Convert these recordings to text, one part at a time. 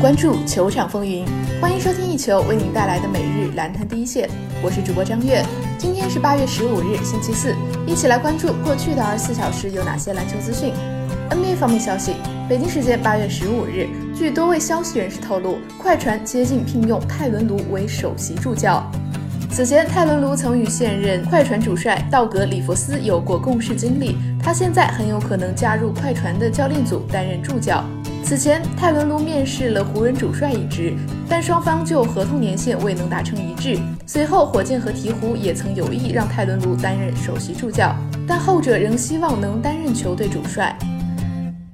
关注球场风云，欢迎收听一球为您带来的每日篮坛第一线，我是主播张悦。今天是八月十五日，星期四，一起来关注过去的二十四小时有哪些篮球资讯。NBA 方面消息，北京时间八月十五日，据多位消息人士透露，快船接近聘用泰伦卢为首席助教。此前，泰伦卢曾与现任快船主帅道格·里弗斯有过共事经历，他现在很有可能加入快船的教练组担任助教。此前，泰伦卢面试了湖人主帅一职，但双方就合同年限未能达成一致。随后，火箭和鹈鹕也曾有意让泰伦卢担任首席助教，但后者仍希望能担任球队主帅。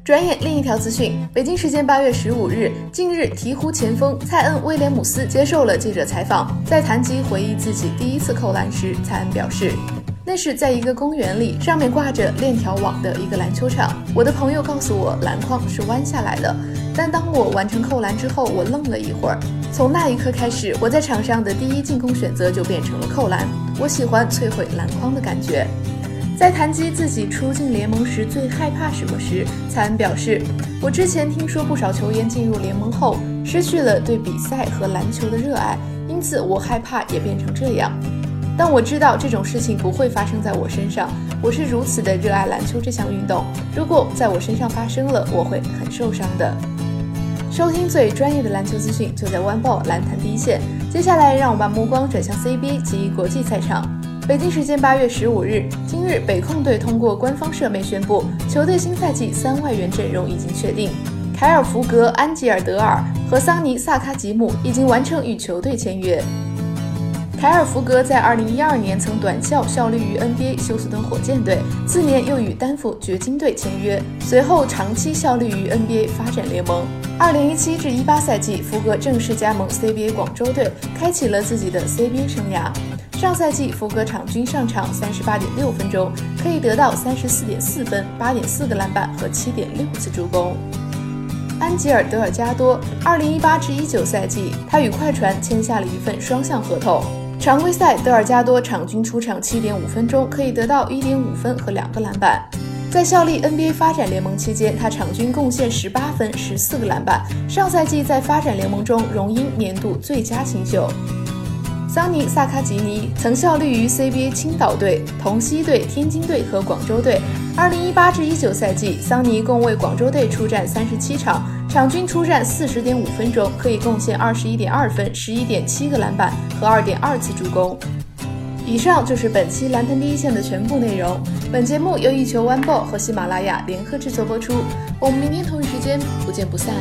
转眼，另一条资讯：北京时间八月十五日，近日鹈鹕前锋蔡恩·威廉姆斯接受了记者采访，在谈及回忆自己第一次扣篮时，蔡恩表示。那是在一个公园里，上面挂着链条网的一个篮球场。我的朋友告诉我，篮筐是弯下来的。但当我完成扣篮之后，我愣了一会儿。从那一刻开始，我在场上的第一进攻选择就变成了扣篮。我喜欢摧毁篮筐的感觉。在谈及自己初进联盟时最害怕什么时，蔡恩表示：“我之前听说不少球员进入联盟后失去了对比赛和篮球的热爱，因此我害怕也变成这样。”但我知道这种事情不会发生在我身上。我是如此的热爱篮球这项运动，如果在我身上发生了，我会很受伤的。收听最专业的篮球资讯，就在湾报篮坛第一线。接下来，让我把目光转向 CBA 及国际赛场。北京时间八月十五日，今日北控队通过官方社媒宣布，球队新赛季三外援阵容已经确定，凯尔福格、安吉尔德尔和桑尼萨卡吉姆已经完成与球队签约。凯尔福格在2012年曾短效效力于 NBA 休斯顿火箭队，次年又与丹佛掘金队签约，随后长期效力于 NBA 发展联盟。2017至18赛季，福格正式加盟 CBA 广州队，开启了自己的 CBA 生涯。上赛季，福格场均上场38.6分钟，可以得到34.4分、8.4个篮板和7.6次助攻。安吉尔德尔加多，2018至19赛季，他与快船签下了一份双向合同。常规赛，德尔加多场均出场七点五分钟，可以得到一点五分和两个篮板。在效力 NBA 发展联盟期间，他场均贡献十八分、十四个篮板。上赛季在发展联盟中荣膺年度最佳新秀。桑尼萨卡吉尼曾效力于 CBA 青岛队、同曦队、天津队和广州队。二零一八至一九赛季，桑尼共为广州队出战三十七场，场均出战四十点五分钟，可以贡献二十一点二分、十一点七个篮板和二点二次助攻。以上就是本期篮坛第一线的全部内容。本节目由一球 One Ball 和喜马拉雅联合制作播出。我们明天同一时间不见不散。